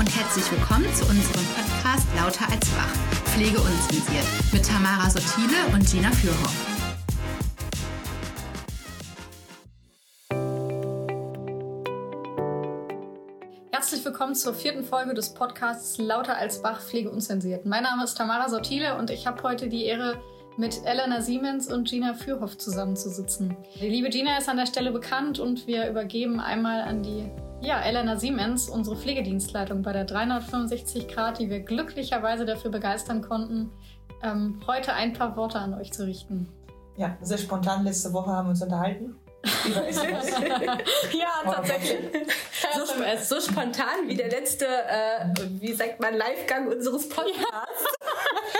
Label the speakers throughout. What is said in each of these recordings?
Speaker 1: und herzlich willkommen zu unserem Podcast Lauter als Wach, Pflege unzensiert mit Tamara Sottile und Gina Fürhoff.
Speaker 2: Herzlich willkommen zur vierten Folge des Podcasts Lauter als Wach, Pflege unzensiert. Mein Name ist Tamara Sottile und ich habe heute die Ehre, mit Elena Siemens und Gina Fürhoff zusammenzusitzen. Die liebe Gina ist an der Stelle bekannt und wir übergeben einmal an die ja, Elena Siemens, unsere Pflegedienstleitung bei der 365 Grad, die wir glücklicherweise dafür begeistern konnten, ähm, heute ein paar Worte an euch zu richten.
Speaker 3: Ja, sehr spontan. Letzte Woche haben wir uns unterhalten.
Speaker 2: Ja, tatsächlich.
Speaker 4: So, so, spontan wie der letzte, äh, wie sagt man, Livegang unseres Podcasts.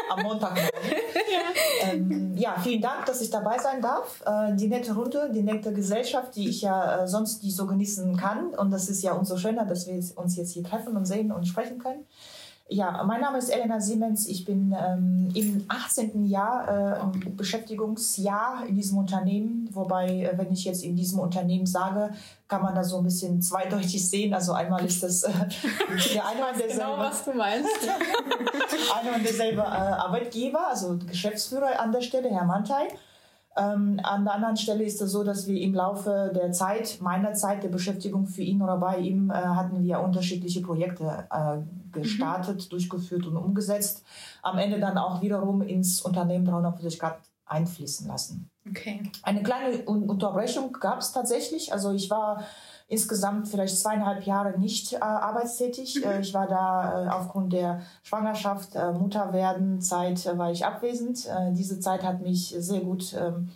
Speaker 3: Am Montag. Ja. Ähm, ja, vielen Dank, dass ich dabei sein darf. Äh, die nette Runde, die nette Gesellschaft, die ich ja äh, sonst nicht so genießen kann. Und das ist ja umso schöner, dass wir uns jetzt hier treffen und sehen und sprechen können. Ja, mein Name ist Elena Siemens. Ich bin ähm, im 18. Jahr, äh, Beschäftigungsjahr in diesem Unternehmen. Wobei, äh, wenn ich jetzt in diesem Unternehmen sage, kann man da so ein bisschen zweideutig sehen. Also einmal ist das äh, der eine und derselbe.
Speaker 2: Genau, was du meinst.
Speaker 3: eine und derselbe äh, Arbeitgeber, also Geschäftsführer an der Stelle, Herr Mantei. Ähm, an der anderen Stelle ist es so, dass wir im Laufe der Zeit, meiner Zeit der Beschäftigung für ihn oder bei ihm, äh, hatten wir unterschiedliche Projekte äh, gestartet, mhm. durchgeführt und umgesetzt. Am Ende dann auch wiederum ins Unternehmen 350 Grad einfließen lassen.
Speaker 2: Okay.
Speaker 3: Eine kleine Unterbrechung gab es tatsächlich. Also ich war insgesamt vielleicht zweieinhalb Jahre nicht äh, arbeitstätig. Äh, ich war da äh, aufgrund der Schwangerschaft, äh, Mutterwerden, Zeit äh, war ich abwesend. Äh, diese Zeit hat mich sehr gut ähm,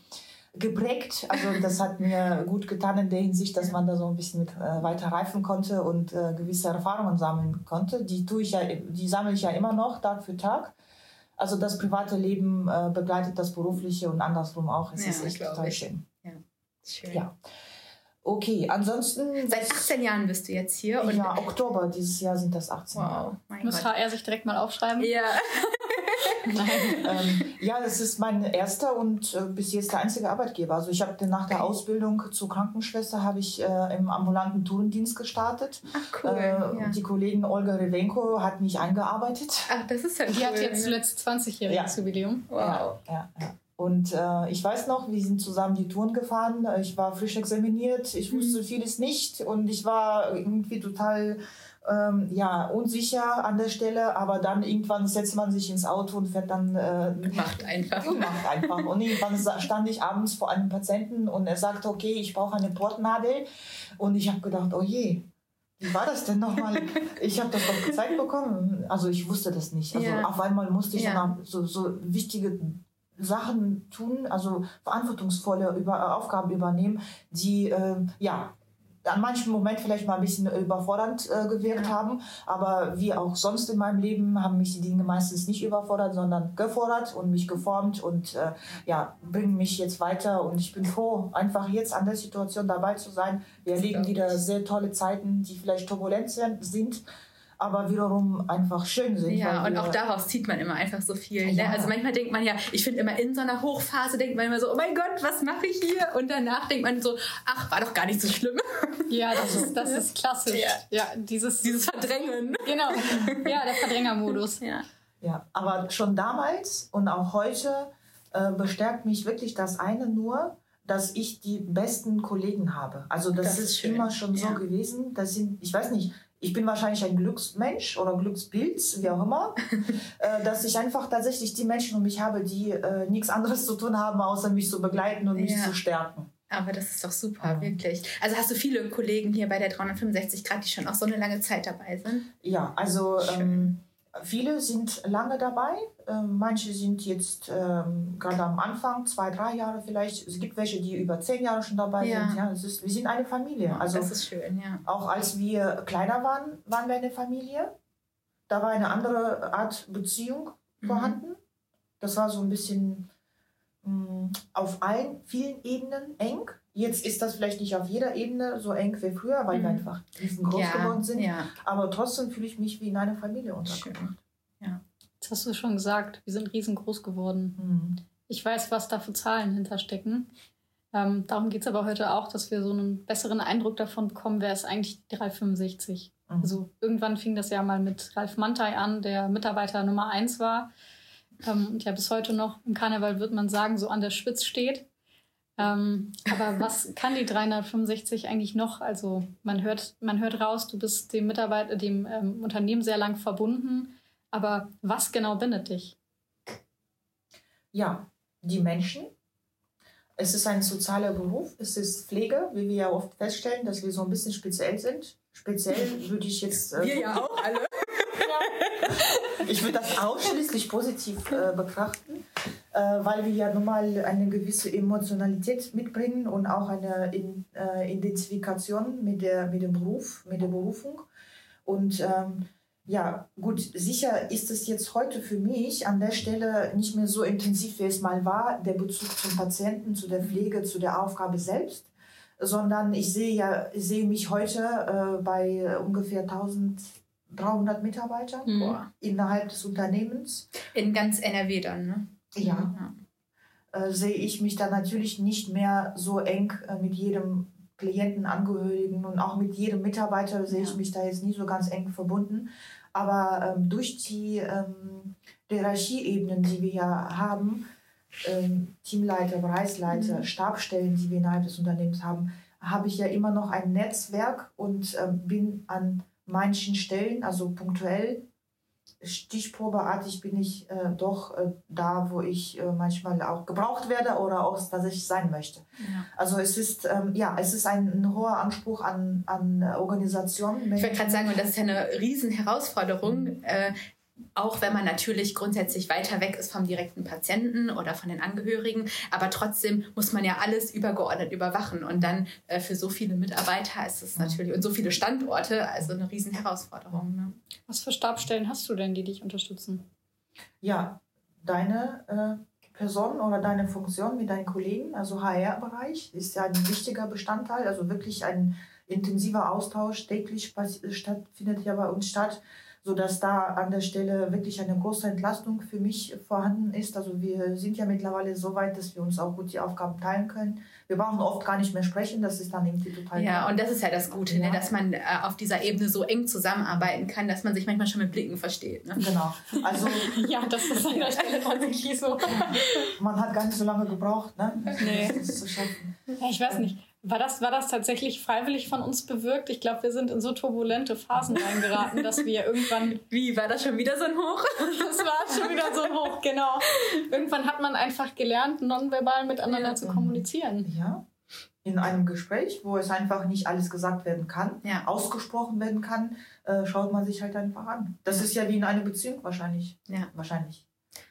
Speaker 3: geprägt. Also das hat mir gut getan in der Hinsicht, dass man da so ein bisschen mit äh, weiter reifen konnte und äh, gewisse Erfahrungen sammeln konnte. Die tue ich ja, die sammle ich ja immer noch Tag für Tag. Also das private Leben äh, begleitet das berufliche und andersrum auch. Es ja, ist echt total schön.
Speaker 2: Ja, schön.
Speaker 3: Ja. Okay, ansonsten.
Speaker 4: Seit 18 Jahren bist du jetzt hier.
Speaker 3: Und ja, Oktober dieses Jahr sind das 18 wow, Jahre.
Speaker 2: Muss HR sich direkt mal aufschreiben?
Speaker 4: Ja.
Speaker 3: ähm, ja, das ist mein erster und äh, bis jetzt der einzige Arbeitgeber. Also ich habe nach der Ausbildung zur Krankenschwester habe ich äh, im ambulanten Tourendienst gestartet.
Speaker 4: Ach cool. Äh,
Speaker 3: ja. Die Kollegin Olga Revenko hat mich eingearbeitet.
Speaker 2: Ach, das ist ja Die cool. hat jetzt zuletzt 20-jähriges ja. Jubiläum.
Speaker 3: Wow. Ja, ja, ja. Und äh, ich weiß noch, wir sind zusammen die Touren gefahren. Ich war frisch examiniert, ich mhm. wusste vieles nicht und ich war irgendwie total ähm, ja, unsicher an der Stelle, aber dann irgendwann setzt man sich ins Auto und fährt dann. Äh,
Speaker 4: macht einfach.
Speaker 3: Macht einfach. Und irgendwann stand ich abends vor einem Patienten und er sagte, okay, ich brauche eine Portnadel. Und ich habe gedacht, oh je, wie war das denn nochmal? ich habe das doch gezeigt bekommen. Also ich wusste das nicht. Also ja. auf einmal musste ich ja. so, so wichtige Sachen tun, also verantwortungsvolle über, Aufgaben übernehmen, die äh, ja an manchen Moment vielleicht mal ein bisschen überfordernd äh, gewirkt ja. haben. Aber wie auch sonst in meinem Leben haben mich die Dinge meistens nicht überfordert, sondern gefordert und mich geformt und äh, ja, bringen mich jetzt weiter. Und ich bin froh, einfach jetzt an der Situation dabei zu sein. Wir erleben wieder sehr tolle Zeiten, die vielleicht turbulent sind aber wiederum einfach schön sind.
Speaker 4: Ja, und auch daraus zieht man immer einfach so viel. Ne? Ja. Ne? Also manchmal denkt man ja, ich finde immer in so einer Hochphase denkt man immer so, oh mein Gott, was mache ich hier? Und danach denkt man so, ach, war doch gar nicht so schlimm.
Speaker 2: Ja, das ist, das ist klassisch. Ja,
Speaker 4: ja dieses, dieses Verdrängen.
Speaker 2: Genau, ja, der Verdrängermodus.
Speaker 3: Ja. ja, aber schon damals und auch heute äh, bestärkt mich wirklich das eine nur, dass ich die besten Kollegen habe. Also das, das ist, ist immer schon so gewesen. Das sind, ich weiß nicht, ich bin wahrscheinlich ein Glücksmensch oder Glücksbild, wie auch immer, äh, dass ich einfach tatsächlich die Menschen um mich habe, die äh, nichts anderes zu tun haben, außer mich zu begleiten und mich ja. zu stärken.
Speaker 4: Aber das ist doch super, ja. wirklich. Also hast du viele Kollegen hier bei der 365 Grad, die schon auch so eine lange Zeit dabei sind?
Speaker 3: Ja, also ähm, Viele sind lange dabei, ähm, manche sind jetzt ähm, gerade am Anfang, zwei, drei Jahre vielleicht. Es gibt welche, die über zehn Jahre schon dabei ja. sind. Ja, es ist, wir sind eine Familie.
Speaker 4: Also das ist schön, ja.
Speaker 3: Auch als wir kleiner waren, waren wir eine Familie. Da war eine andere Art Beziehung mhm. vorhanden. Das war so ein bisschen mh, mm, auf allen, vielen Ebenen eng. Jetzt ist das vielleicht nicht auf jeder Ebene so eng wie früher, weil mhm. wir einfach riesengroß ja, geworden sind. Ja. Aber trotzdem fühle ich mich wie in einer Familie untergebracht.
Speaker 2: Ja. Das hast du schon gesagt. Wir sind riesengroß geworden. Mhm. Ich weiß, was da für Zahlen hinterstecken. Ähm, darum geht es aber heute auch, dass wir so einen besseren Eindruck davon bekommen, wer ist eigentlich die 365. Mhm. Also irgendwann fing das ja mal mit Ralf Mantei an, der Mitarbeiter Nummer eins war ähm, und ja bis heute noch im Karneval, wird man sagen, so an der Spitze steht. Ähm, aber was kann die 365 eigentlich noch? Also man hört, man hört raus, du bist dem Mitarbeiter, dem ähm, Unternehmen sehr lang verbunden. Aber was genau bindet dich?
Speaker 3: Ja, die Menschen. Es ist ein sozialer Beruf. Es ist Pflege, wie wir ja oft feststellen, dass wir so ein bisschen speziell sind. Speziell würde ich jetzt.
Speaker 4: Äh, wir ja auch alle.
Speaker 3: ich würde das ausschließlich positiv äh, betrachten, weil wir ja nun mal eine gewisse Emotionalität mitbringen und auch eine in, äh, Identifikation mit, der, mit dem Beruf, mit der Berufung. Und ähm, ja, gut, sicher ist es jetzt heute für mich an der Stelle nicht mehr so intensiv, wie es mal war, der Bezug zum Patienten, zu der Pflege, zu der Aufgabe selbst, sondern ich sehe ja, ich sehe mich heute äh, bei ungefähr 1300 Mitarbeitern mhm. innerhalb des Unternehmens.
Speaker 4: In ganz NRW dann, ne?
Speaker 3: Ja. ja. Äh, sehe ich mich dann natürlich nicht mehr so eng äh, mit jedem Klienten, Angehörigen und auch mit jedem Mitarbeiter sehe ja. ich mich da jetzt nie so ganz eng verbunden. Aber ähm, durch die ähm, Hierarchieebenen, die wir ja haben, ähm, Teamleiter, Bereichsleiter, mhm. Stabstellen, die wir innerhalb des Unternehmens haben, habe ich ja immer noch ein Netzwerk und ähm, bin an manchen Stellen, also punktuell, stichprobeartig bin ich äh, doch äh, da, wo ich äh, manchmal auch gebraucht werde oder auch, dass ich sein möchte. Ja. Also es ist ähm, ja, es ist ein, ein, hoher Anspruch an, an Organisation.
Speaker 4: Ich wollte gerade sagen, und das ist ja eine riesen Herausforderung, mhm. Auch wenn man natürlich grundsätzlich weiter weg ist vom direkten Patienten oder von den Angehörigen, aber trotzdem muss man ja alles übergeordnet überwachen und dann äh, für so viele Mitarbeiter ist es natürlich und so viele Standorte also eine riesen Herausforderung. Ne?
Speaker 2: Was für Stabstellen hast du denn, die dich unterstützen?
Speaker 3: Ja, deine äh, Person oder deine Funktion mit deinen Kollegen, also HR-Bereich, ist ja ein wichtiger Bestandteil, also wirklich ein intensiver Austausch täglich stattfindet ja bei uns statt sodass da an der Stelle wirklich eine große Entlastung für mich vorhanden ist. Also wir sind ja mittlerweile so weit, dass wir uns auch gut die Aufgaben teilen können. Wir brauchen oft gar nicht mehr sprechen, das ist dann irgendwie total.
Speaker 4: Ja, und das ist ja das Gute, ne, ja. ne? dass man äh, auf dieser Ebene so eng zusammenarbeiten kann, dass man sich manchmal schon mit Blicken versteht. Ne?
Speaker 3: Genau. Also,
Speaker 2: ja, das ist an der Stelle tatsächlich so.
Speaker 3: man hat gar nicht so lange gebraucht, ne?
Speaker 2: Nee. Das zu schaffen. Ja, ich weiß nicht. War das, war das tatsächlich freiwillig von uns bewirkt? Ich glaube, wir sind in so turbulente Phasen reingeraten, dass wir irgendwann.
Speaker 4: Wie, war das schon wieder so ein Hoch?
Speaker 2: das war schon wieder so ein Hoch, genau. Irgendwann hat man einfach gelernt, nonverbal miteinander ja, zu kommunizieren.
Speaker 3: Ja. In einem Gespräch, wo es einfach nicht alles gesagt werden kann, ja. ausgesprochen werden kann, äh, schaut man sich halt einfach an. Das ja. ist ja wie in einer Beziehung wahrscheinlich. Ja. Wahrscheinlich.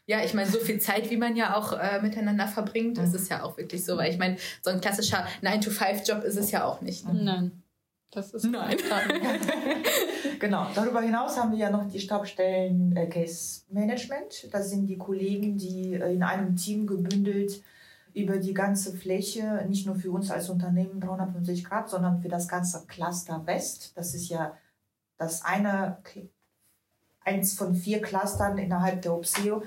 Speaker 4: Ja, ich meine, so viel Zeit, wie man ja auch äh, miteinander verbringt, mhm. ist es ja auch wirklich so. Weil ich meine, so ein klassischer 9-to-5-Job ist es ja auch nicht.
Speaker 2: Ne? Nein. Das ist
Speaker 4: Nein.
Speaker 3: genau. Darüber hinaus haben wir ja noch die Stabstellen äh, Case Management. Das sind die Kollegen, die äh, in einem Team gebündelt über die ganze Fläche, nicht nur für uns als Unternehmen 350 Grad, sondern für das ganze Cluster West. Das ist ja das eine, eins von vier Clustern innerhalb der OPSEO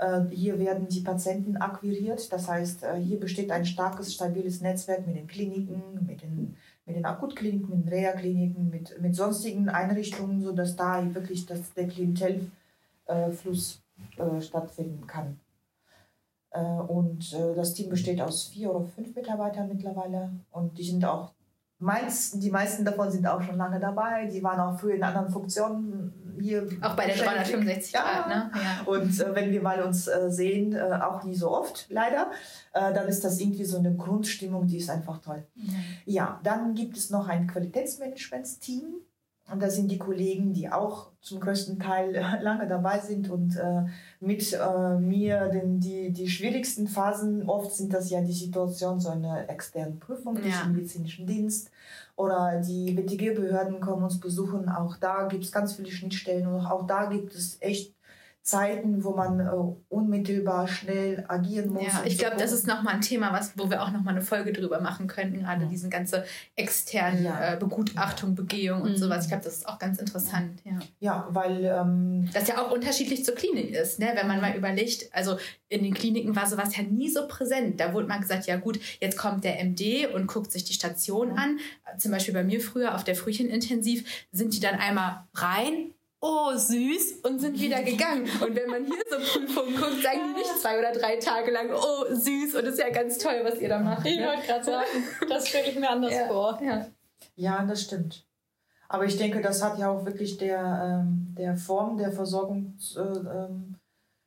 Speaker 3: äh, hier werden die Patienten akquiriert. Das heißt, äh, hier besteht ein starkes, stabiles Netzwerk mit den Kliniken, mit den, mit den Akutkliniken, mit den Reha-Kliniken, mit, mit sonstigen Einrichtungen, sodass da wirklich das, der Klientelfluss äh, stattfinden kann. Und das Team besteht aus vier oder fünf Mitarbeitern mittlerweile und die sind auch meisten, die meisten davon sind auch schon lange dabei. Die waren auch früher in anderen Funktionen hier.
Speaker 4: Auch bei der 365 ja. Grad, ne?
Speaker 3: Ja. Und äh, wenn wir mal uns äh, sehen, äh, auch nie so oft, leider, äh, dann ist das irgendwie so eine Grundstimmung, die ist einfach toll. Mhm. Ja, dann gibt es noch ein Qualitätsmanagementsteam. Und das sind die Kollegen, die auch zum größten Teil lange dabei sind und äh, mit äh, mir denn die, die schwierigsten Phasen, oft sind das ja die Situation, so eine externe Prüfung durch ja. den medizinischen Dienst oder die BTG-Behörden kommen uns besuchen. Auch da gibt es ganz viele Schnittstellen und auch da gibt es echt Zeiten, wo man äh, unmittelbar schnell agieren muss.
Speaker 4: Ja, ich glaube, das ist nochmal ein Thema, was, wo wir auch nochmal eine Folge drüber machen könnten, gerade mhm. diesen ganze externen ja. äh, Begutachtung, Begehung und mhm. sowas. Ich glaube, das ist auch ganz interessant. Ja,
Speaker 3: ja weil ähm,
Speaker 4: das ja auch unterschiedlich zur Klinik ist, ne? wenn man mal überlegt, also in den Kliniken war sowas ja nie so präsent. Da wurde mal gesagt, ja gut, jetzt kommt der MD und guckt sich die Station an. Zum Beispiel bei mir früher auf der Frühchenintensiv sind die dann einmal rein, oh süß und sind wieder gegangen. Und wenn man hier so Prüfungen guckt, sagen die nicht zwei oder drei Tage lang, oh süß und das ist ja ganz toll, was ihr da macht.
Speaker 2: Ich ne? wollte gerade sagen, das stelle ich mir anders ja, vor.
Speaker 3: Ja. ja, das stimmt. Aber ich denke, das hat ja auch wirklich der, ähm, der Form der Versorgung äh, ähm,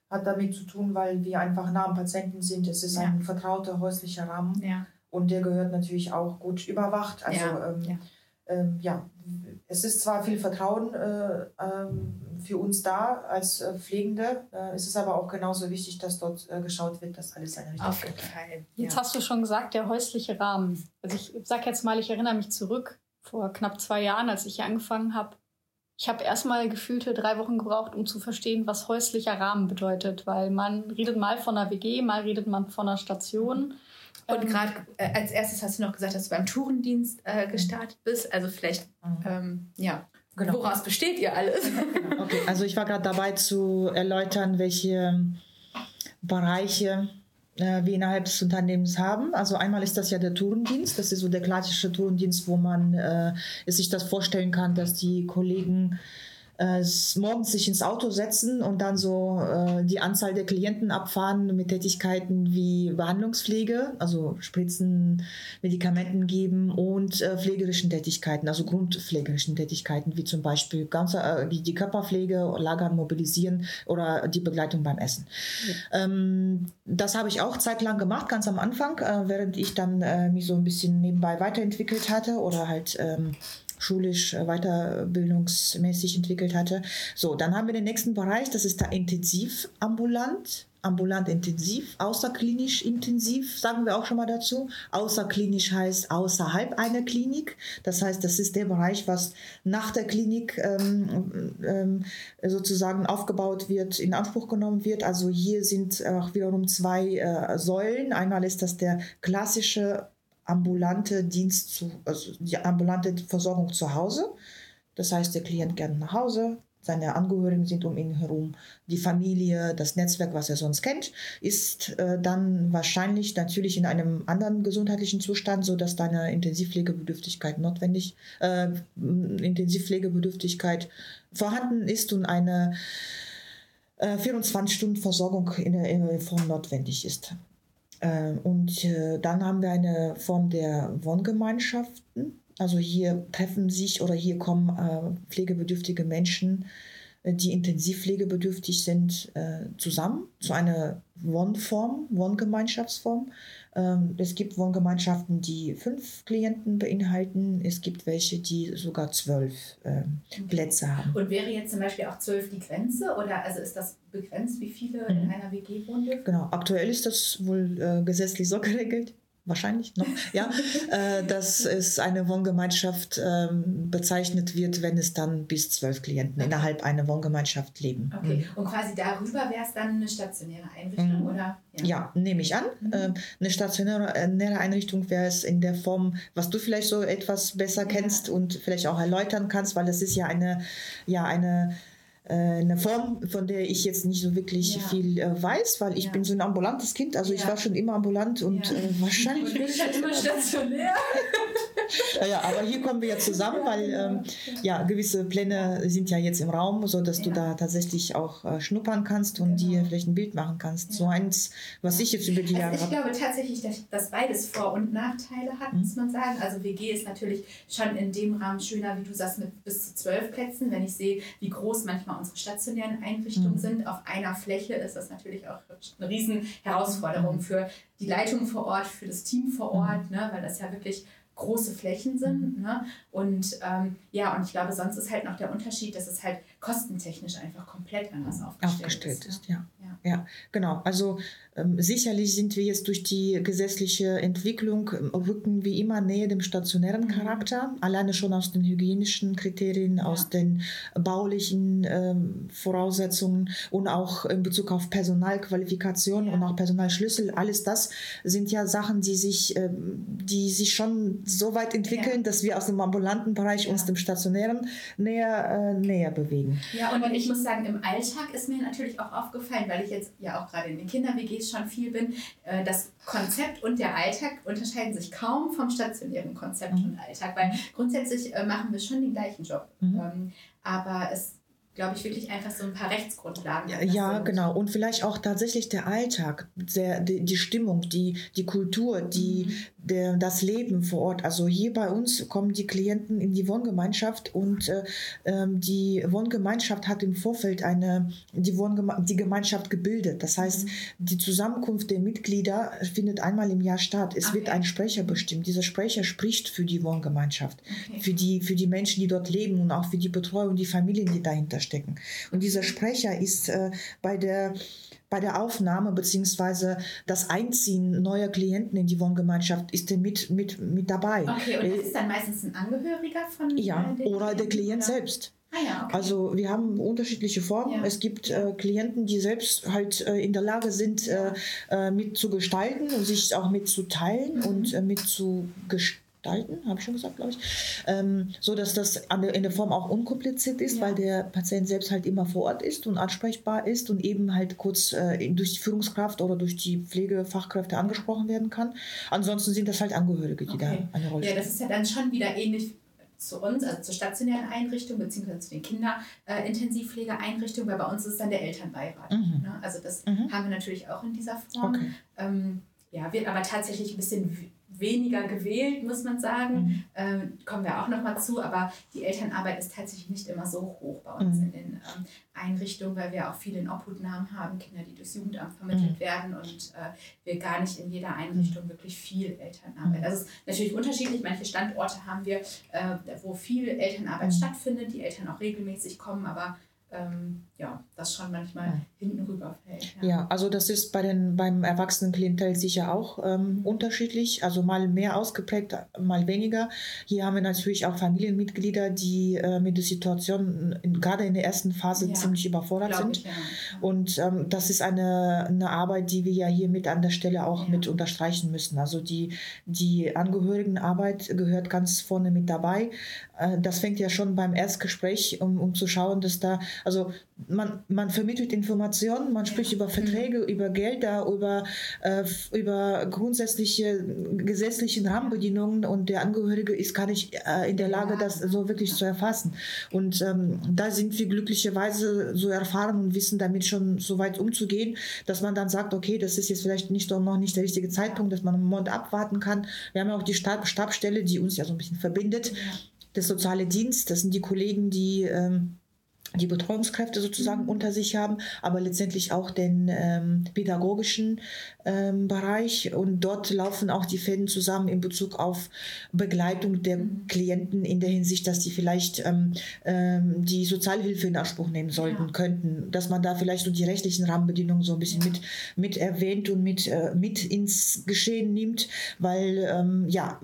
Speaker 3: hat damit zu tun, weil wir einfach nah am Patienten sind. Es ist ja. ein vertrauter häuslicher Rahmen
Speaker 4: ja.
Speaker 3: und der gehört natürlich auch gut überwacht. Also ja. Ähm, ähm, ja, es ist zwar viel Vertrauen äh, ähm, für uns da als äh, Pflegende, äh, es ist aber auch genauso wichtig, dass dort äh, geschaut wird, dass alles seine
Speaker 4: Richtung Auf jeden Fall.
Speaker 2: Jetzt hast du schon gesagt, der häusliche Rahmen. Also ich sag jetzt mal, ich erinnere mich zurück vor knapp zwei Jahren, als ich hier angefangen habe. Ich habe erstmal gefühlte drei Wochen gebraucht, um zu verstehen, was häuslicher Rahmen bedeutet, weil man redet mal von einer WG, mal redet man von einer Station. Mhm
Speaker 4: und ähm, gerade äh, als erstes hast du noch gesagt, dass du beim Tourendienst äh, gestartet bist. Also vielleicht, mhm. ähm, ja, genau. woraus besteht ihr alles?
Speaker 3: Okay, also ich war gerade dabei zu erläutern, welche Bereiche äh, wir innerhalb des Unternehmens haben. Also einmal ist das ja der Tourendienst. Das ist so der klassische Tourendienst, wo man äh, sich das vorstellen kann, dass die Kollegen äh, morgens sich ins Auto setzen und dann so äh, die Anzahl der Klienten abfahren mit Tätigkeiten wie Behandlungspflege, also Spritzen, Medikamenten geben und äh, pflegerischen Tätigkeiten, also grundpflegerischen Tätigkeiten, wie zum Beispiel ganze, äh, die Körperpflege, Lagern, Mobilisieren oder die Begleitung beim Essen. Ja. Ähm, das habe ich auch zeitlang gemacht, ganz am Anfang, äh, während ich dann äh, mich so ein bisschen nebenbei weiterentwickelt hatte oder halt ähm, schulisch äh, weiterbildungsmäßig entwickelt hatte. So, dann haben wir den nächsten Bereich, das ist da intensiv ambulant ambulant intensiv, außerklinisch intensiv, sagen wir auch schon mal dazu. Außerklinisch heißt außerhalb einer Klinik. Das heißt, das ist der Bereich, was nach der Klinik ähm, ähm, sozusagen aufgebaut wird, in Anspruch genommen wird. Also hier sind auch wiederum zwei äh, Säulen. Einmal ist das der klassische ambulante Dienst zu, also die ambulante Versorgung zu Hause. Das heißt, der Klient geht nach Hause, seine Angehörigen sind um ihn herum, die Familie, das Netzwerk, was er sonst kennt, ist äh, dann wahrscheinlich natürlich in einem anderen gesundheitlichen Zustand, so dass deine Intensivpflegebedürftigkeit notwendig, äh, Intensivpflegebedürftigkeit vorhanden ist und eine äh, 24 Stunden Versorgung in der Form notwendig ist. Äh, und äh, dann haben wir eine Form der Wohngemeinschaften. Also hier treffen sich oder hier kommen äh, pflegebedürftige Menschen, die intensivpflegebedürftig sind, zusammen zu einer Wohnform, Wohngemeinschaftsform. Ähm, es gibt Wohngemeinschaften, die fünf Klienten beinhalten. Es gibt welche, die sogar zwölf ähm, Plätze haben.
Speaker 4: Und wäre jetzt zum Beispiel auch zwölf die Grenze? Oder also ist das begrenzt, wie viele in mhm. einer WG wohnen dürfen?
Speaker 3: Genau, aktuell ist das wohl äh, gesetzlich so geregelt wahrscheinlich noch, ja, äh, dass es eine Wohngemeinschaft ähm, bezeichnet wird, wenn es dann bis zwölf Klienten okay. innerhalb einer Wohngemeinschaft leben.
Speaker 4: Okay, mhm. und quasi darüber wäre es dann eine stationäre Einrichtung, mhm. oder?
Speaker 3: Ja, ja nehme ich an. Mhm. Ähm, eine stationäre äh, Einrichtung wäre es in der Form, was du vielleicht so etwas besser kennst ja. und vielleicht auch erläutern kannst, weil es ist ja eine, ja, eine eine Form, von der ich jetzt nicht so wirklich ja. viel äh, weiß, weil ich ja. bin so ein ambulantes Kind. Also ja. ich war schon immer ambulant und äh, wahrscheinlich.
Speaker 4: bin ich halt immer stationär.
Speaker 3: ja, aber hier kommen wir ja zusammen, weil ähm, ja gewisse Pläne sind ja jetzt im Raum, so dass du da tatsächlich auch äh, schnuppern kannst und genau. dir vielleicht ein Bild machen kannst. So eins, was ich jetzt über die
Speaker 4: also
Speaker 3: Jahre.
Speaker 4: Ich glaube tatsächlich, dass, dass beides Vor- und Nachteile hat, mhm. muss man sagen. Also WG ist natürlich schon in dem Rahmen schöner, wie du sagst, mit bis zu zwölf Plätzen. Wenn ich sehe, wie groß manchmal unsere stationären Einrichtungen mhm. sind. Auf einer Fläche ist das natürlich auch eine riesen Herausforderung mhm. für die Leitung vor Ort, für das Team vor mhm. Ort, ne, weil das ja wirklich große Flächen sind. Ne? Und ähm, ja, und ich glaube, sonst ist halt noch der Unterschied, dass es halt kostentechnisch einfach komplett anders aufgestellt,
Speaker 3: aufgestellt
Speaker 4: ist.
Speaker 3: ist. Ja. ja. ja, genau. Also sicherlich sind wir jetzt durch die gesetzliche Entwicklung ähm, rücken wie immer näher dem stationären Charakter, alleine schon aus den hygienischen Kriterien,
Speaker 4: Ja.
Speaker 3: aus den baulichen ähm, Voraussetzungen und auch in Bezug auf Personalqualifikation
Speaker 4: Ja.
Speaker 3: und auch Personalschlüssel. Alles das sind ja Sachen, die sich, ähm, die sich schon so weit entwickeln,
Speaker 4: Ja.
Speaker 3: dass wir aus dem ambulanten Bereich uns dem stationären näher, äh, näher bewegen.
Speaker 4: Ja, und ich muss sagen, im Alltag ist mir natürlich auch aufgefallen, weil ich jetzt ja auch gerade in den Kinder-WGs schon viel bin, äh, das Konzept und der Alltag unterscheiden sich kaum vom stationären Konzept
Speaker 3: Mhm.
Speaker 4: und Alltag, weil grundsätzlich äh, machen wir schon den gleichen Job.
Speaker 3: Mhm.
Speaker 4: Ähm, aber es, glaube ich, wirklich einfach so ein paar Rechtsgrundlagen.
Speaker 3: Ja, ja, genau. Und vielleicht auch tatsächlich der Alltag, der, die, die Stimmung, die, die Kultur, die,
Speaker 4: Mhm.
Speaker 3: Der, das Leben vor Ort. Also hier bei uns kommen die Klienten in die Wohngemeinschaft und äh, ähm, die Wohngemeinschaft hat im Vorfeld eine, die, Wohngeme die Gemeinschaft gebildet. Das heißt,
Speaker 4: Mhm.
Speaker 3: die Zusammenkunft der Mitglieder findet einmal im Jahr statt. Es wird
Speaker 4: Okay.
Speaker 3: ein Sprecher bestimmt. Dieser Sprecher spricht für die Wohngemeinschaft
Speaker 4: Okay.
Speaker 3: für die, für die Menschen, die dort leben und auch für die Betreuung, die Familien, die dahinter stecken. Und dieser Sprecher ist äh, bei der bei der Aufnahme bzw. das Einziehen neuer Klienten in die Wohngemeinschaft ist er mit, mit, mit dabei.
Speaker 4: Okay, und das
Speaker 3: Äh,
Speaker 4: ist dann meistens ein Angehöriger von
Speaker 3: ja,
Speaker 4: äh,
Speaker 3: oder der Klient
Speaker 4: oder?
Speaker 3: selbst.
Speaker 4: Ah ja, okay.
Speaker 3: Also wir haben unterschiedliche Formen.
Speaker 4: Ja.
Speaker 3: Es gibt äh, Klienten, die selbst halt äh, in der Lage sind, äh, äh, mit zu gestalten und sich auch mitzuteilen
Speaker 4: Mhm.
Speaker 3: und äh, gestalten, habe ich schon gesagt, glaube ich, ähm, so dass das in der Form auch unkompliziert ist,
Speaker 4: Ja.
Speaker 3: weil der Patient selbst halt immer vor Ort ist und ansprechbar ist und eben halt kurz äh, durch die Führungskraft oder durch die Pflegefachkräfte angesprochen werden kann. Ansonsten sind das halt Angehörige, die
Speaker 4: Okay.
Speaker 3: da eine Rolle
Speaker 4: Ja,
Speaker 3: spielen.
Speaker 4: das ist ja dann schon wieder ähnlich zu uns, also zur stationären Einrichtung, beziehungsweise zu den Kinderintensivpflegeeinrichtungen, weil bei uns ist dann der Elternbeirat.
Speaker 3: Mhm.
Speaker 4: Ne? Also das
Speaker 3: Mhm.
Speaker 4: haben wir natürlich auch in dieser Form.
Speaker 3: Okay.
Speaker 4: Ähm, ja, wird aber tatsächlich ein bisschen weniger gewählt, muss man sagen.
Speaker 3: Mhm.
Speaker 4: Ähm, kommen wir auch nochmal zu, aber die Elternarbeit ist tatsächlich nicht immer so hoch bei uns
Speaker 3: Mhm.
Speaker 4: in den ähm, Einrichtungen, weil wir auch viele in Obhutnahmen haben, Kinder, die durchs Jugendamt vermittelt
Speaker 3: Mhm.
Speaker 4: werden und äh, wir gar nicht in jeder Einrichtung wirklich viel Elternarbeit.
Speaker 3: Mhm.
Speaker 4: Also es ist natürlich unterschiedlich. Manche Standorte haben wir, äh, wo viel Elternarbeit
Speaker 3: Mhm.
Speaker 4: stattfindet, die Eltern auch regelmäßig kommen, aber ähm, ja, das schon manchmal
Speaker 3: Mhm.
Speaker 4: hinten rüberfällt.
Speaker 3: Ja, also das ist bei den, beim Erwachsenenklientel sicher auch ähm, unterschiedlich, also mal mehr ausgeprägt, mal weniger. Hier haben wir natürlich auch Familienmitglieder, die äh, mit der Situation in, gerade in der ersten Phase
Speaker 4: Ja,
Speaker 3: ziemlich überfordert sind.
Speaker 4: ich, ja.
Speaker 3: Und ähm, das ist eine, eine Arbeit, die wir ja hier mit an der Stelle auch
Speaker 4: Ja.
Speaker 3: mit unterstreichen müssen. Also die, die Angehörigenarbeit gehört ganz vorne mit dabei. Äh, das fängt ja schon beim Erstgespräch, um, um zu schauen, dass da, also man, man vermittelt Informationen, man spricht über Verträge, über Gelder, über, äh, über grundsätzliche gesetzlichen Rahmenbedingungen und der Angehörige ist gar nicht äh, in der Lage,
Speaker 4: Ja.
Speaker 3: das so wirklich zu erfassen. Und ähm, da sind wir glücklicherweise so erfahren und wissen damit schon so weit umzugehen, dass man dann sagt, okay, das ist jetzt vielleicht nicht noch nicht der richtige Zeitpunkt, dass man einen Monat abwarten kann. Wir haben ja auch die Stab Stabstelle, die uns ja so ein bisschen verbindet.
Speaker 4: Ja.
Speaker 3: Der soziale Dienst, das sind die Kollegen, die ähm, die Betreuungskräfte sozusagen
Speaker 4: Mhm.
Speaker 3: unter sich haben, aber letztendlich auch den ähm, pädagogischen ähm, Bereich. Und dort laufen auch die Fäden zusammen in Bezug auf Begleitung der
Speaker 4: Mhm.
Speaker 3: Klienten in der Hinsicht, dass die vielleicht ähm, ähm, die Sozialhilfe in Anspruch nehmen sollten,
Speaker 4: Ja.
Speaker 3: könnten, dass man da vielleicht so die rechtlichen Rahmenbedingungen so ein bisschen mit, mit erwähnt und mit, äh, mit ins Geschehen nimmt, weil ähm, ja,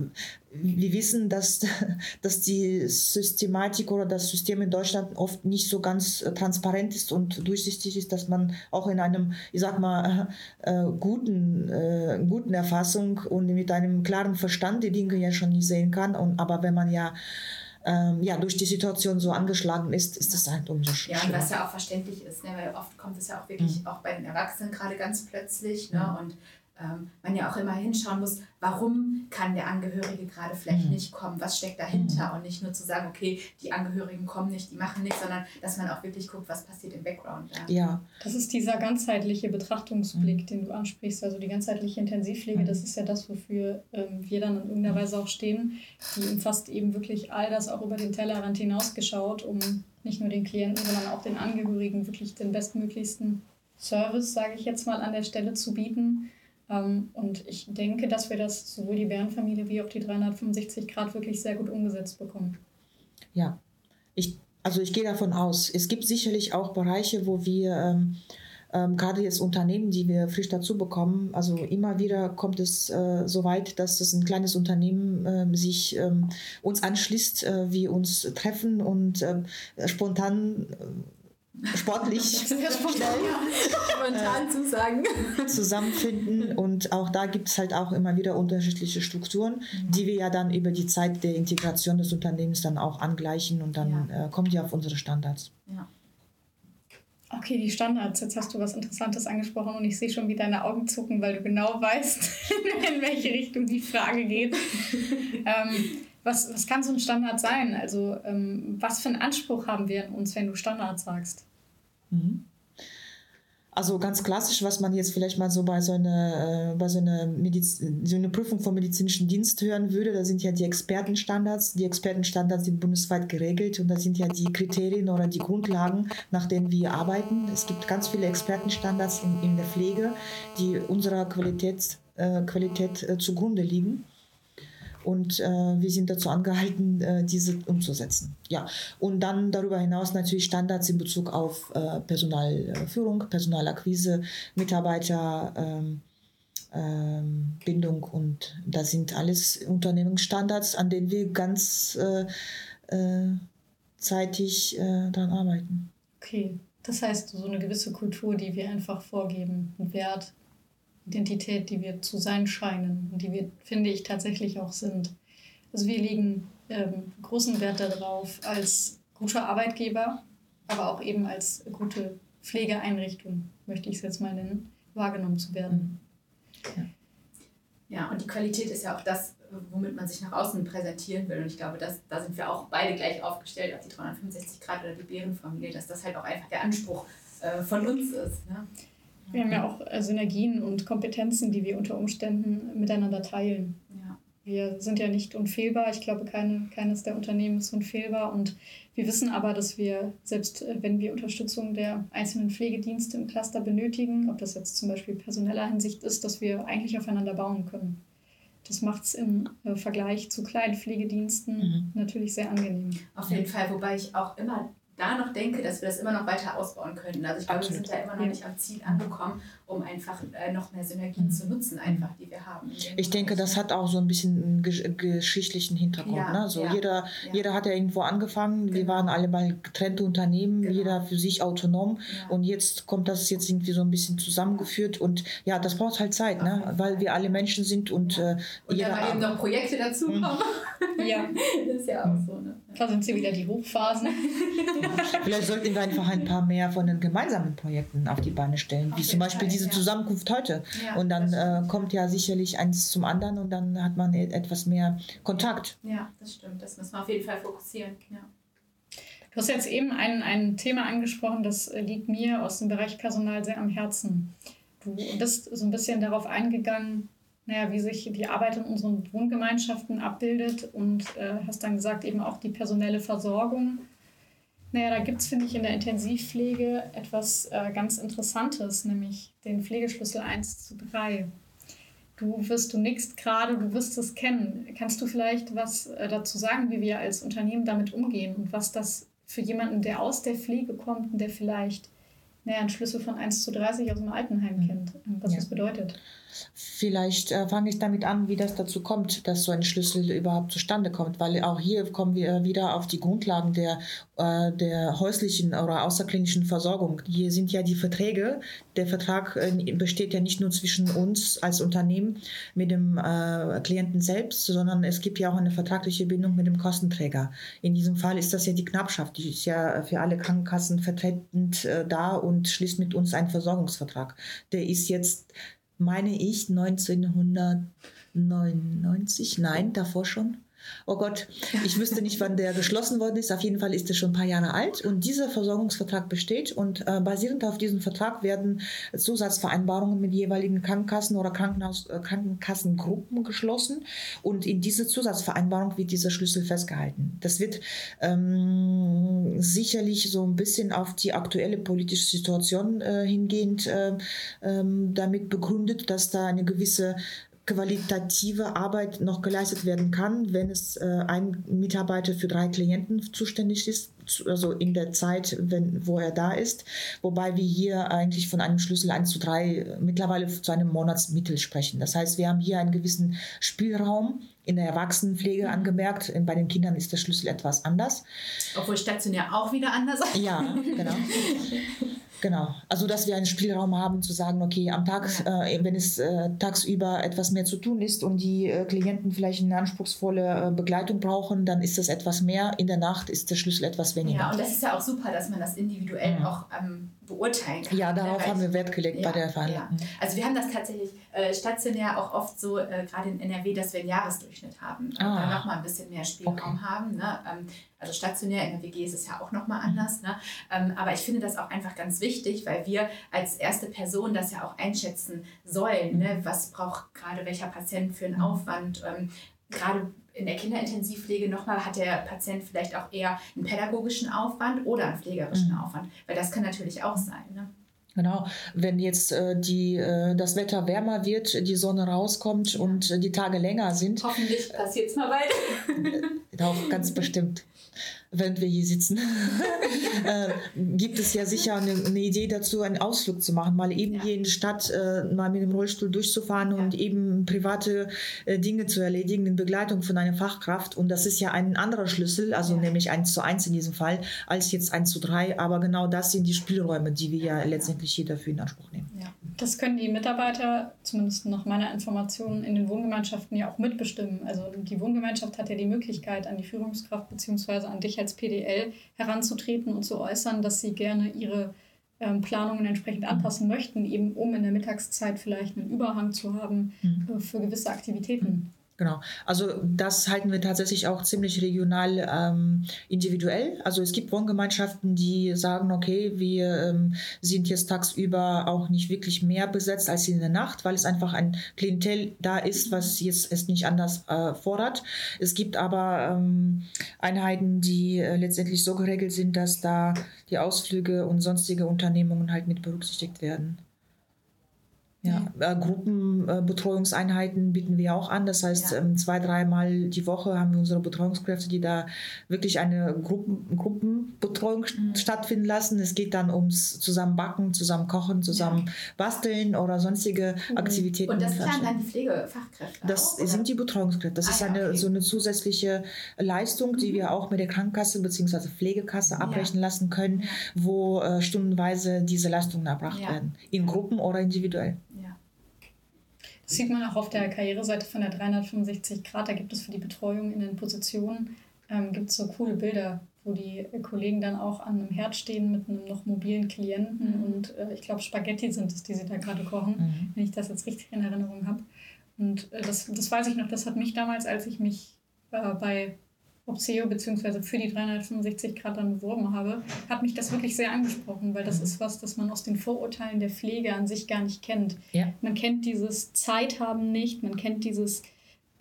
Speaker 3: wir wissen, dass, dass die Systematik oder das System in Deutschland oft nicht so ganz äh, transparent ist und durchsichtig ist, dass man auch in einem, ich sag mal, äh, guten, äh, guten Erfassung und mit einem klaren Verstand die Dinge ja schon nicht sehen kann. Und, aber wenn man ja, ähm, ja durch die Situation so angeschlagen ist, ist das halt umso sch-
Speaker 4: Ja, und was ja auch verständlich ist, ne? weil oft kommt es ja auch wirklich auch bei den Erwachsenen gerade ganz plötzlich. Ne?
Speaker 3: Mhm.
Speaker 4: Und ähm, man ja auch immer hinschauen muss, warum kann der Angehörige gerade vielleicht
Speaker 3: Mhm.
Speaker 4: nicht kommen, was steckt dahinter und nicht nur zu sagen, okay, die Angehörigen kommen nicht, die machen nichts, sondern dass man auch wirklich guckt, was passiert im Background. Da.
Speaker 3: Ja,
Speaker 2: Das ist dieser ganzheitliche Betrachtungsblick, den du ansprichst, also die ganzheitliche Intensivpflege,
Speaker 3: Mhm.
Speaker 2: das ist ja das, wofür ähm, wir dann in irgendeiner Weise auch stehen. Die umfasst eben wirklich all das auch über den Tellerrand hinausgeschaut, um nicht nur den Klienten, sondern auch den Angehörigen wirklich den bestmöglichsten Service, sage ich jetzt mal, an der Stelle zu bieten. Ähm, und ich denke, dass wir das sowohl die Bärenfamilie wie auch die 365 Grad wirklich sehr gut umgesetzt bekommen.
Speaker 3: ja. Ich, Also ich gehe davon aus. Es gibt sicherlich auch Bereiche, wo wir ähm, ähm, gerade jetzt Unternehmen, die wir frisch dazu bekommen, also immer wieder kommt es äh, so weit, dass es ein kleines Unternehmen äh, sich ähm, uns anschließt, äh, wir uns treffen und ähm, spontan äh, sportlich
Speaker 2: Sehr spontan,
Speaker 4: Spontan zu sagen.
Speaker 3: zusammenfinden und auch da gibt es halt auch immer wieder unterschiedliche Strukturen, die wir ja dann über die Zeit der Integration des Unternehmens dann auch angleichen und dann äh, kommen die auf unsere Standards.
Speaker 4: Ja.
Speaker 2: Okay, die Standards. Jetzt hast du was Interessantes angesprochen und ich sehe schon, wie deine Augen zucken, weil du genau weißt, in welche Richtung die Frage geht. ähm, was, was kann so ein Standard sein? Also, ähm, was für einen Anspruch haben wir in uns, wenn du Standard sagst?
Speaker 3: Mhm. Also ganz klassisch, was man jetzt vielleicht mal so bei so einer, äh, bei so einer, Mediz so einer Prüfung vom medizinischen Dienst hören würde, da sind ja die Expertenstandards. Die Expertenstandards sind bundesweit geregelt und da sind ja die Kriterien oder die Grundlagen, nach denen wir arbeiten. Es gibt ganz viele Expertenstandards in, in der Pflege, die unserer Qualität, äh, Qualität äh, zugrunde liegen. Und äh, wir sind dazu angehalten, äh, diese umzusetzen. Ja, und dann darüber hinaus natürlich Standards in Bezug auf äh, Personalführung, Personalakquise, Mitarbeiter. Ähm, ähm, Bindung und da sind alles Unternehmensstandards, an denen wir ganz äh, äh, zeitig äh, daran arbeiten.
Speaker 2: Okay, das heißt, so eine gewisse Kultur, die wir einfach vorgeben, ein Wert, Identität, die wir zu sein scheinen und die wir, finde ich, tatsächlich auch sind. Also wir legen ähm, großen Wert darauf, als guter Arbeitgeber, aber auch eben als gute Pflegeeinrichtung, möchte ich es jetzt mal nennen, wahrgenommen zu werden.
Speaker 4: Ja, und die Qualität ist ja auch das, womit man sich nach außen präsentieren will. Und ich glaube, dass, da sind wir auch beide gleich aufgestellt, auf die 365 Grad oder die Bärenfamilie, dass das halt auch einfach der Anspruch äh, von uns ist. Ne?
Speaker 2: Wir haben ja auch äh, Synergien und Kompetenzen, die wir unter Umständen miteinander teilen.
Speaker 4: Ja.
Speaker 2: Wir sind ja nicht unfehlbar. Ich glaube, keine, keines der Unternehmen ist unfehlbar. Und wir wissen aber, dass wir, selbst äh, wenn wir Unterstützung der einzelnen Pflegedienste im Cluster benötigen, ob das jetzt zum Beispiel personeller Hinsicht ist, dass wir eigentlich aufeinander bauen können. Das macht es im äh, Vergleich zu kleinen Pflegediensten
Speaker 3: Mhm.
Speaker 2: natürlich sehr angenehm.
Speaker 4: Auf jeden Fall, wobei ich auch immer da noch denke, dass wir das immer noch weiter ausbauen könnten. Also ich glaube,
Speaker 3: Absolut.
Speaker 4: wir sind da immer noch nicht am Ziel angekommen, um einfach äh, noch mehr Synergien zu nutzen, einfach, die wir haben.
Speaker 3: Ich denke, das
Speaker 4: ne?
Speaker 3: hat auch so ein bisschen einen gesch geschichtlichen Hintergrund.
Speaker 4: Ja,
Speaker 3: ne? so
Speaker 4: ja,
Speaker 3: jeder,
Speaker 4: ja.
Speaker 3: jeder hat ja irgendwo angefangen. Wir
Speaker 4: Genau.
Speaker 3: waren alle mal getrennte Unternehmen,
Speaker 4: Genau.
Speaker 3: jeder für sich autonom.
Speaker 4: Ja.
Speaker 3: Und jetzt kommt das jetzt irgendwie so ein bisschen zusammengeführt. Und ja, das braucht halt Zeit, ne? weil wir alle Menschen sind und
Speaker 4: Ja.
Speaker 3: äh,
Speaker 4: Und
Speaker 3: jeder.
Speaker 4: dann eben noch Projekte dazukommen.
Speaker 2: Ja,
Speaker 4: das ist ja auch so. Ne?
Speaker 2: da sind sie wieder die Hochphasen.
Speaker 3: Vielleicht sollten wir einfach ein paar mehr von den gemeinsamen Projekten auf die Beine stellen, wie zum Beispiel
Speaker 4: Fall,
Speaker 3: diese
Speaker 4: ja.
Speaker 3: Zusammenkunft heute.
Speaker 4: Ja,
Speaker 3: und dann äh, kommt ja sicherlich eins zum anderen und dann hat man e- etwas mehr Kontakt.
Speaker 4: Ja, das stimmt. Das müssen wir auf jeden Fall fokussieren. Ja.
Speaker 2: Du hast jetzt eben ein, ein Thema angesprochen, das äh, liegt mir aus dem Bereich Personal sehr am Herzen. Du bist so ein bisschen darauf eingegangen, naja, wie sich die Arbeit in unseren Wohngemeinschaften abbildet und äh, hast dann gesagt, eben auch die personelle Versorgung. Naja, da gibt es, finde ich, in der Intensivpflege etwas äh, ganz Interessantes, nämlich den Pflegeschlüssel 1 zu 3. Du wirst, du nickst gerade, du wirst es kennen. Kannst du vielleicht was äh, dazu sagen, wie wir als Unternehmen damit umgehen und was das für jemanden, der aus der Pflege kommt und der vielleicht naja, einen Schlüssel von 1 zu 30 aus dem Altenheim kennt, äh, was
Speaker 3: Ja.
Speaker 2: das bedeutet?
Speaker 3: Vielleicht äh, fange ich damit an, wie das dazu kommt, dass so ein Schlüssel überhaupt zustande kommt, weil auch hier kommen wir wieder auf die Grundlagen der, äh, der häuslichen oder außerklinischen Versorgung. Hier sind ja die Verträge. Der Vertrag äh, besteht ja nicht nur zwischen uns als Unternehmen mit dem äh, Klienten selbst, sondern es gibt ja auch eine vertragliche Bindung mit dem Kostenträger. In diesem Fall ist das ja die Knappschaft, die ist ja für alle Krankenkassen vertretend äh, da und schließt mit uns einen Versorgungsvertrag. Der ist jetzt meine ich, 1999, nein, davor schon. Oh Gott, ich wüsste nicht, wann der geschlossen worden ist. Auf jeden Fall ist er schon ein paar Jahre alt und dieser Versorgungsvertrag besteht und äh, basierend auf diesem Vertrag werden Zusatzvereinbarungen mit jeweiligen Krankenkassen oder Krankenhaus, äh, Krankenkassengruppen geschlossen und in diese Zusatzvereinbarung wird dieser Schlüssel festgehalten. Das wird ähm, sicherlich so ein bisschen auf die aktuelle politische Situation äh, hingehend äh, ähm, damit begründet, dass da eine gewisse qualitative Arbeit noch geleistet werden kann, wenn es äh, ein Mitarbeiter für drei Klienten zuständig ist, also in der Zeit, wenn, wo er da ist. Wobei wir hier eigentlich von einem Schlüssel 1 zu 3 mittlerweile zu einem Monatsmittel sprechen. Das heißt, wir haben hier einen gewissen Spielraum in der Erwachsenenpflege angemerkt. Bei den Kindern ist der Schlüssel etwas anders.
Speaker 4: Obwohl stationär auch wieder anders.
Speaker 3: Ja, genau. Genau. Also, dass wir einen Spielraum haben zu sagen, okay, am Tag, äh, wenn es äh, tagsüber etwas mehr zu tun ist und die äh, Klienten vielleicht eine anspruchsvolle äh, Begleitung brauchen, dann ist das etwas mehr. In der Nacht ist der Schlüssel etwas weniger.
Speaker 4: Ja, und das ist ja auch super, dass man das individuell ja. auch ähm, beurteilen kann.
Speaker 3: Ja, darauf haben wir Wert gelegt ja, bei der Verhandlung.
Speaker 4: Ja. Also wir haben das tatsächlich äh, stationär auch oft so, äh, gerade in NRW, dass wir einen Jahresdurchschnitt haben und ah. da nochmal ein bisschen mehr Spielraum okay. haben. Ne? Ähm, also stationär in der WG ist es ja auch nochmal mhm. anders. Ne? Ähm, aber ich finde das auch einfach ganz wichtig, weil wir als erste Person das ja auch einschätzen sollen. Ne? Mhm. Was braucht gerade welcher Patient für einen mhm. Aufwand? Ähm, gerade in der Kinderintensivpflege nochmal hat der Patient vielleicht auch eher einen pädagogischen Aufwand oder einen pflegerischen mhm. Aufwand, weil das kann natürlich auch sein. Ne?
Speaker 3: Genau, wenn jetzt äh, die, äh, das Wetter wärmer wird, die Sonne rauskommt und äh, die Tage länger sind.
Speaker 4: Hoffentlich passiert es mal bald.
Speaker 3: Auch ganz bestimmt während wir hier sitzen, äh, gibt es ja sicher eine, eine, Idee dazu, einen Ausflug zu machen, mal eben ja. hier in die Stadt äh, mal mit dem Rollstuhl durchzufahren ja. und eben private äh, Dinge zu erledigen in Begleitung von einer Fachkraft. Und das ist ja ein anderer Schlüssel, also ja. nämlich 1 zu 1 in diesem Fall, als jetzt 1 zu 3. Aber genau das sind die Spielräume, die wir ja letztendlich hier dafür in Anspruch nehmen.
Speaker 2: Ja. Das können die Mitarbeiter, zumindest nach meiner Information, in den Wohngemeinschaften ja auch mitbestimmen. Also die Wohngemeinschaft hat ja die Möglichkeit, an die Führungskraft bzw. an dich als PDL heranzutreten und zu äußern, dass sie gerne ihre ähm, Planungen entsprechend anpassen möchten, eben um in der Mittagszeit vielleicht einen Überhang zu haben mhm. äh, für gewisse Aktivitäten.
Speaker 3: Genau. Also das halten wir tatsächlich auch ziemlich regional ähm, individuell. Also es gibt Wohngemeinschaften, die sagen, okay, wir ähm, sind jetzt tagsüber auch nicht wirklich mehr besetzt als in der Nacht, weil es einfach ein Klientel da ist, was jetzt es nicht anders äh, fordert. Es gibt aber ähm, Einheiten, die äh, letztendlich so geregelt sind, dass da die Ausflüge und sonstige Unternehmungen halt mit berücksichtigt werden. Ja, äh, Gruppenbetreuungseinheiten bieten wir auch an. Das heißt, ja. ähm, zwei, dreimal die Woche haben wir unsere Betreuungskräfte, die da wirklich eine Gruppen, Gruppenbetreuung mhm. stattfinden lassen. Es geht dann ums Zusammenbacken, zusammen kochen, zusammen ja. basteln oder sonstige mhm. Aktivitäten.
Speaker 4: Und das planen dann die Pflegefachkräfte
Speaker 3: Das auch, sind die Betreuungskräfte. Das ah, ist eine, okay. so eine zusätzliche Leistung, die mhm. wir auch mit der Krankenkasse bzw. Pflegekasse abrechnen lassen können, wo äh, stundenweise diese Leistungen erbracht werden. In Gruppen oder individuell.
Speaker 2: Das sieht man auch auf der Karriereseite von der 365 Grad. Da gibt es für die Betreuung in den Positionen ähm, gibt so coole Bilder, wo die Kollegen dann auch an einem Herd stehen mit einem noch mobilen Klienten mhm. und äh, ich glaube Spaghetti sind es, die sie da gerade kochen, mhm. wenn ich das jetzt richtig in Erinnerung habe. Und äh, das, das weiß ich noch, das hat mich damals, als ich mich äh, bei Opseo bzw. für die 365 Grad dann beworben habe, hat mich das wirklich sehr angesprochen, weil das mhm. ist was, das man aus den Vorurteilen der Pflege an sich gar nicht kennt. Ja. Man kennt dieses Zeit haben nicht, man kennt dieses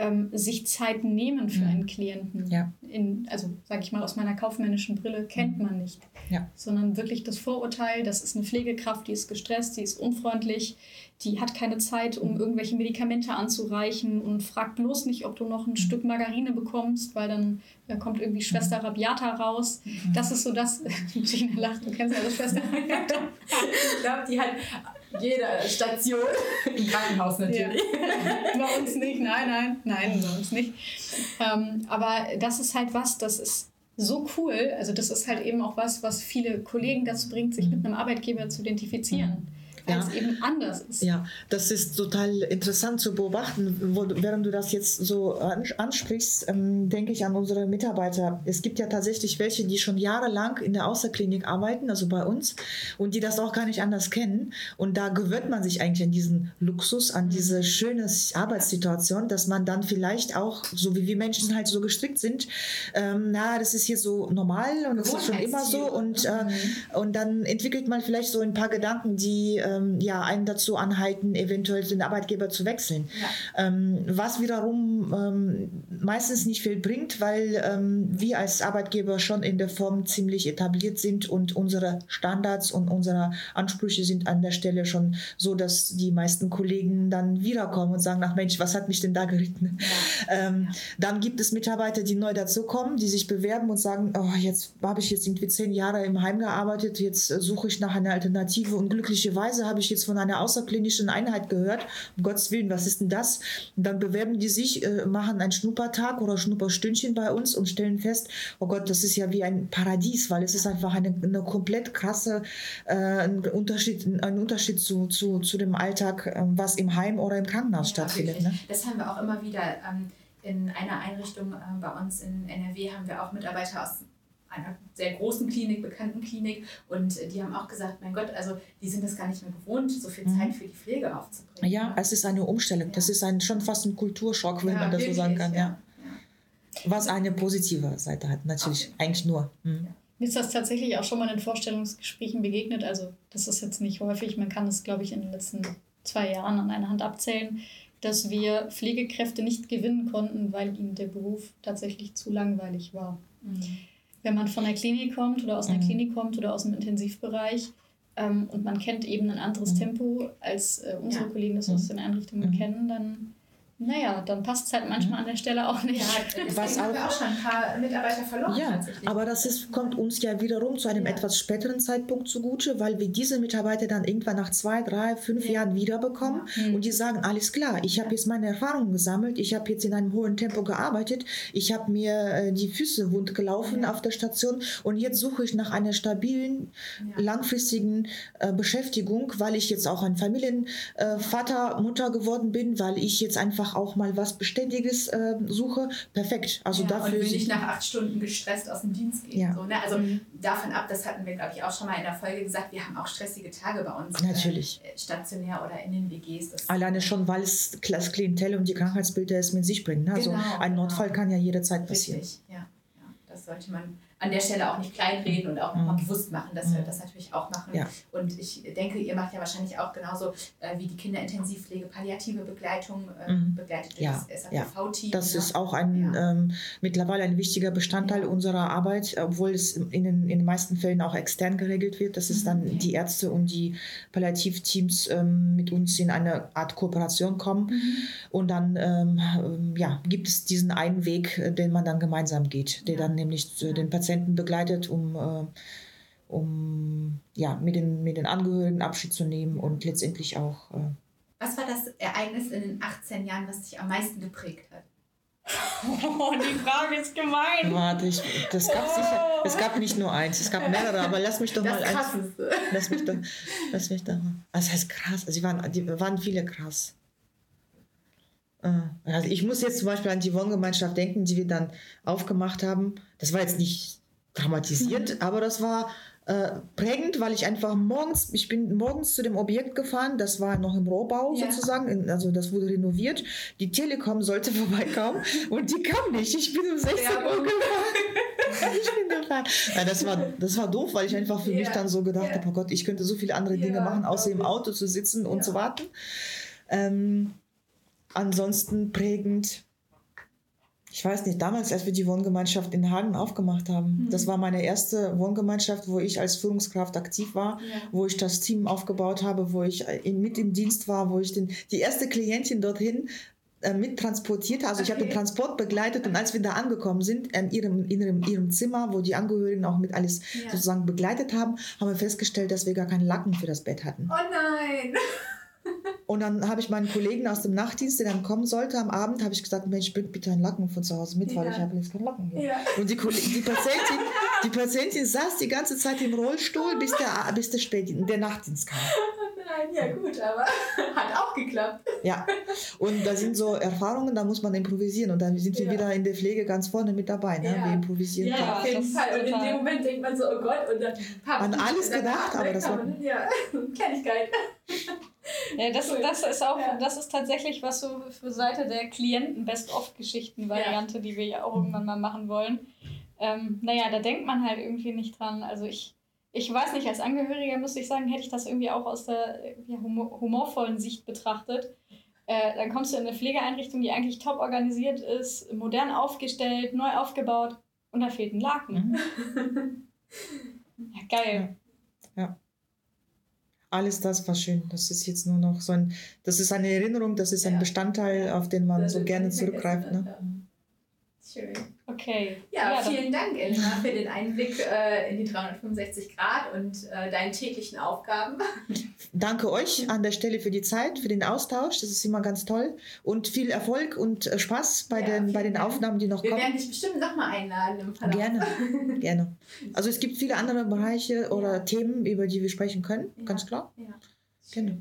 Speaker 2: ähm, sich Zeit nehmen für mhm. einen Klienten. Ja. In, also sage ich mal aus meiner kaufmännischen Brille kennt mhm. man nicht, ja. sondern wirklich das Vorurteil, das ist eine Pflegekraft, die ist gestresst, die ist unfreundlich, die hat keine Zeit, um irgendwelche Medikamente anzureichen und fragt bloß nicht, ob du noch ein mhm. Stück Margarine bekommst, weil dann da kommt irgendwie Schwester Rabiata raus. Mhm. Das ist so das. Gina lacht, du kennst ja das Schwester Rabiata.
Speaker 4: ich glaube, die hat jede Station im Krankenhaus natürlich. Ja.
Speaker 2: Bei uns nicht, nein, nein, nein, bei uns nicht. Ähm, aber das ist halt was, das ist so cool. Also das ist halt eben auch was, was viele Kollegen dazu bringt, sich mit einem Arbeitgeber zu identifizieren. Mhm weil es eben anders ist.
Speaker 3: Ja, das ist total interessant zu beobachten. Während du das jetzt so ansprichst, ähm, denke ich an unsere Mitarbeiter. Es gibt ja tatsächlich welche, die schon jahrelang in der Außerklinik arbeiten, also bei uns, und die das auch gar nicht anders kennen. Und da gewöhnt man sich eigentlich an diesen Luxus, an diese schöne Arbeitssituation, dass man dann vielleicht auch, so wie wir Menschen halt so gestrickt sind, ähm, na, das ist hier so normal und das ist schon immer so. Und, äh, mhm. und dann entwickelt man vielleicht so ein paar Gedanken, die äh, ähm, ja, einen dazu anhalten, eventuell den Arbeitgeber zu wechseln. Ja. Ähm, was wiederum ähm, meistens nicht viel bringt, weil ähm, wir als Arbeitgeber schon in der Form ziemlich etabliert sind und unsere Standards und unsere Ansprüche sind an der Stelle schon so, dass die meisten Kollegen dann wiederkommen und sagen, ach Mensch, was hat mich denn da geritten? Ja. Ähm, dann gibt es Mitarbeiter, die neu dazukommen, die sich bewerben und sagen, oh, jetzt habe ich jetzt irgendwie zehn Jahre im Heim gearbeitet, jetzt äh, suche ich nach einer Alternative und glücklicherweise habe ich jetzt von einer außerklinischen Einheit gehört, um Gottes Willen, was ist denn das? Und dann bewerben die sich, äh, machen einen Schnuppertag oder Schnupperstündchen bei uns und stellen fest, oh Gott, das ist ja wie ein Paradies, weil es ist einfach eine, eine komplett krasse äh, Unterschied, ein Unterschied zu, zu, zu dem Alltag, äh, was im Heim oder im Krankenhaus ja, stattfindet. Ne?
Speaker 4: Das haben wir auch immer wieder. Ähm, in einer Einrichtung äh, bei uns in NRW haben wir auch Mitarbeiter aus einer sehr großen Klinik, bekannten Klinik. Und die haben auch gesagt, mein Gott, also die sind das gar nicht mehr gewohnt, so viel mhm. Zeit für die Pflege aufzubringen.
Speaker 3: Ja, es ist eine Umstellung. Ja. Das ist ein, schon fast ein Kulturschock, wenn ja, man das wirklich, so sagen kann. Ja. Was eine positive Seite hat, natürlich. Okay. Eigentlich nur. Mhm.
Speaker 2: Mir ist das tatsächlich auch schon mal in Vorstellungsgesprächen begegnet. Also das ist jetzt nicht häufig. Man kann es, glaube ich, in den letzten zwei Jahren an einer Hand abzählen, dass wir Pflegekräfte nicht gewinnen konnten, weil ihnen der Beruf tatsächlich zu langweilig war. Mhm wenn man von der Klinik kommt oder aus einer mhm. Klinik kommt oder aus dem Intensivbereich ähm, und man kennt eben ein anderes mhm. Tempo, als äh, unsere ja. Kollegen das aus mhm. den Einrichtungen mhm. kennen, dann naja, dann passt es halt manchmal mhm. an der Stelle auch nicht. Ja,
Speaker 4: Was auch, haben wir auch schon ein paar Mitarbeiter verloren.
Speaker 3: Ja, aber das ist, kommt uns ja wiederum zu einem ja. etwas späteren Zeitpunkt zugute, weil wir diese Mitarbeiter dann irgendwann nach zwei, drei, fünf ja. Jahren wiederbekommen ja. und die sagen, alles klar, ich habe jetzt meine Erfahrungen gesammelt, ich habe jetzt in einem hohen Tempo gearbeitet, ich habe mir äh, die Füße wund gelaufen auf der Station und jetzt suche ich nach einer stabilen, langfristigen äh, Beschäftigung, weil ich jetzt auch ein Familienvater, äh, Mutter geworden bin, weil ich jetzt einfach einfach auch mal was Beständiges äh, suche, perfekt. Also
Speaker 4: ja,
Speaker 3: dafür
Speaker 4: und will nicht nach acht Stunden gestresst aus dem Dienst gehen. Ja. So, ne? Also mhm. davon ab, das hatten wir, glaube ich, auch schon mal in der Folge gesagt, wir haben auch stressige Tage bei uns.
Speaker 3: Natürlich.
Speaker 4: Äh, stationär oder in den WGs.
Speaker 3: Alleine schon, weil es das Klientel und die Krankheitsbilder es mit sich bringen. Ne? Also genau, ein Notfall genau. kann ja jederzeit passieren.
Speaker 4: Richtig, ja. ja. Das sollte man an der Stelle auch nicht kleinreden und auch nochmal mhm. bewusst machen, dass wir mhm. das natürlich auch machen. Ja. Und ich denke, ihr macht ja wahrscheinlich auch genauso äh, wie die Kinderintensivpflege palliative Begleitung äh,
Speaker 3: mhm.
Speaker 4: begleitet
Speaker 3: ja. das SAPV-Team. Das ja. ist auch ein, ähm, mittlerweile ein wichtiger Bestandteil unserer Arbeit, obwohl es in den, in den meisten Fällen auch extern geregelt wird. Das ist dann okay. die Ärzte und die Palliativteams ähm, mit uns in eine Art Kooperation kommen. Mhm. Und dann ähm, ja, gibt es diesen einen Weg, äh, den man dann gemeinsam geht, der dann nämlich den Patienten Patienten begleitet, um, äh, um ja, mit, den, mit den Angehörigen Abschied zu nehmen und letztendlich auch. Äh,
Speaker 4: was war das Ereignis in den 18 Jahren, was dich am meisten geprägt hat?
Speaker 2: Oh, die Frage ist gemein.
Speaker 3: Warte, ich, das gab oh. sicher. Es gab nicht nur eins, es gab mehrere, aber lass mich doch
Speaker 4: das
Speaker 3: mal
Speaker 4: krasseste.
Speaker 3: eins. Lass mich doch. Lass mich doch mal. Das heißt krass. Also, die, waren, die waren viele krass. Äh, also ich muss jetzt zum Beispiel an die Wohngemeinschaft denken, die wir dann aufgemacht haben. Das war jetzt nicht dramatisiert, mhm. aber das war äh, prägend, weil ich einfach morgens, ich bin morgens zu dem Objekt gefahren, das war noch im Rohbau ja. sozusagen, also das wurde renoviert. Die Telekom sollte vorbeikommen und die kam nicht. Ich bin um 16 ja, Uhr gefahren. ich bin gefahren. Ja, das, war, das war doof, weil ich einfach für ja. mich dann so gedacht habe, oh Gott, ich könnte so viele andere Dinge machen, außer im Auto zu sitzen und zu warten. Ähm, ansonsten prägend ich weiß nicht, damals, als wir die Wohngemeinschaft in Hagen aufgemacht haben, mhm. das war meine erste Wohngemeinschaft, wo ich als Führungskraft aktiv war, ja. wo ich das Team aufgebaut habe, wo ich äh, mit im Dienst war, wo ich den, die erste Klientin dorthin äh, mit transportiert. Also okay. ich habe den Transport begleitet und als wir da angekommen sind, in ihrem, in ihrem, ihrem Zimmer, wo die Angehörigen auch mit alles ja. sozusagen begleitet haben, haben wir festgestellt, dass wir gar keinen Lacken für das Bett hatten.
Speaker 4: Oh nein!
Speaker 3: Und dann habe ich meinen Kollegen aus dem Nachtdienst, der dann kommen sollte am Abend, habe ich gesagt, Mensch, bring bitte einen Lacken von zu Hause mit, ja. weil ich habe jetzt keinen Lacken hier. Ja. Und die, die, Patientin, die Patientin saß die ganze Zeit im Rollstuhl, bis der, bis der, Spätdienst, der Nachtdienst kam.
Speaker 4: Nein, ja gut, aber hat auch geklappt.
Speaker 3: Ja, und da sind so Erfahrungen, da muss man improvisieren und dann sind wir ja. wieder in der Pflege ganz vorne mit dabei. Ne? Wir improvisieren.
Speaker 4: Ja, auf jeden Fall. Und in dem Moment denkt man so, oh Gott, und dann
Speaker 3: An alles gedacht, aber das war...
Speaker 4: Ja, Kleinigkeit.
Speaker 2: Ja, das, das ist auch, ja. das ist tatsächlich was so für Seite der Klienten Best-of-Geschichten-Variante, ja. die wir ja auch irgendwann mal machen wollen. Ähm, naja, da denkt man halt irgendwie nicht dran. Also ich ich weiß nicht, als Angehöriger muss ich sagen, hätte ich das irgendwie auch aus der ja, humorvollen Sicht betrachtet. Äh, dann kommst du in eine Pflegeeinrichtung, die eigentlich top organisiert ist, modern aufgestellt, neu aufgebaut und da fehlt ein Laken. Mhm. ja, geil.
Speaker 3: Alles das war schön. Das ist jetzt nur noch so ein, das ist eine Erinnerung, das ist ein. Bestandteil, auf den man so gerne zurückgreift. Ne?
Speaker 2: Schön. Okay.
Speaker 4: Ja, ja vielen Dank, Elena, für den Einblick äh, in die 365 Grad und äh, deinen täglichen Aufgaben.
Speaker 3: Danke euch an der Stelle für die Zeit, für den Austausch. Das ist immer ganz toll. Und viel Erfolg und äh, Spaß bei, ja, den, bei den Dank. Aufnahmen, die noch
Speaker 4: Wir
Speaker 3: kommen.
Speaker 4: Wir werden dich bestimmt nochmal einladen im Verlauf.
Speaker 3: Gerne, gerne. Also es gibt viele andere Bereiche oder ja. Themen, über die wir sprechen können, ganz klar. Ja.
Speaker 4: Genau.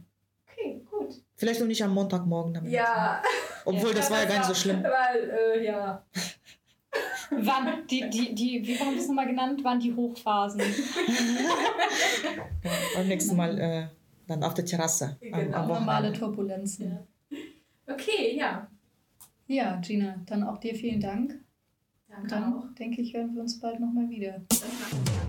Speaker 4: Okay, gut.
Speaker 3: Vielleicht noch nicht am Montagmorgen damit.
Speaker 4: Ja.
Speaker 3: Obwohl, das war ja gar nicht so schlimm.
Speaker 4: Weil, äh, ja.
Speaker 2: Wann, die, die, die, wie haben wir es nochmal genannt? Wann die Hochphasen?
Speaker 3: ja, nächsten Mal äh, dann auf der Terrasse.
Speaker 2: Genau. Am, am genau, normale Turbulenzen.
Speaker 4: Ja. Okay, ja.
Speaker 2: Ja, Gina, dann auch dir vielen Dank.
Speaker 4: Danke Und
Speaker 2: dann
Speaker 4: auch.
Speaker 2: denke ich, hören wir uns bald nochmal wieder. Danke.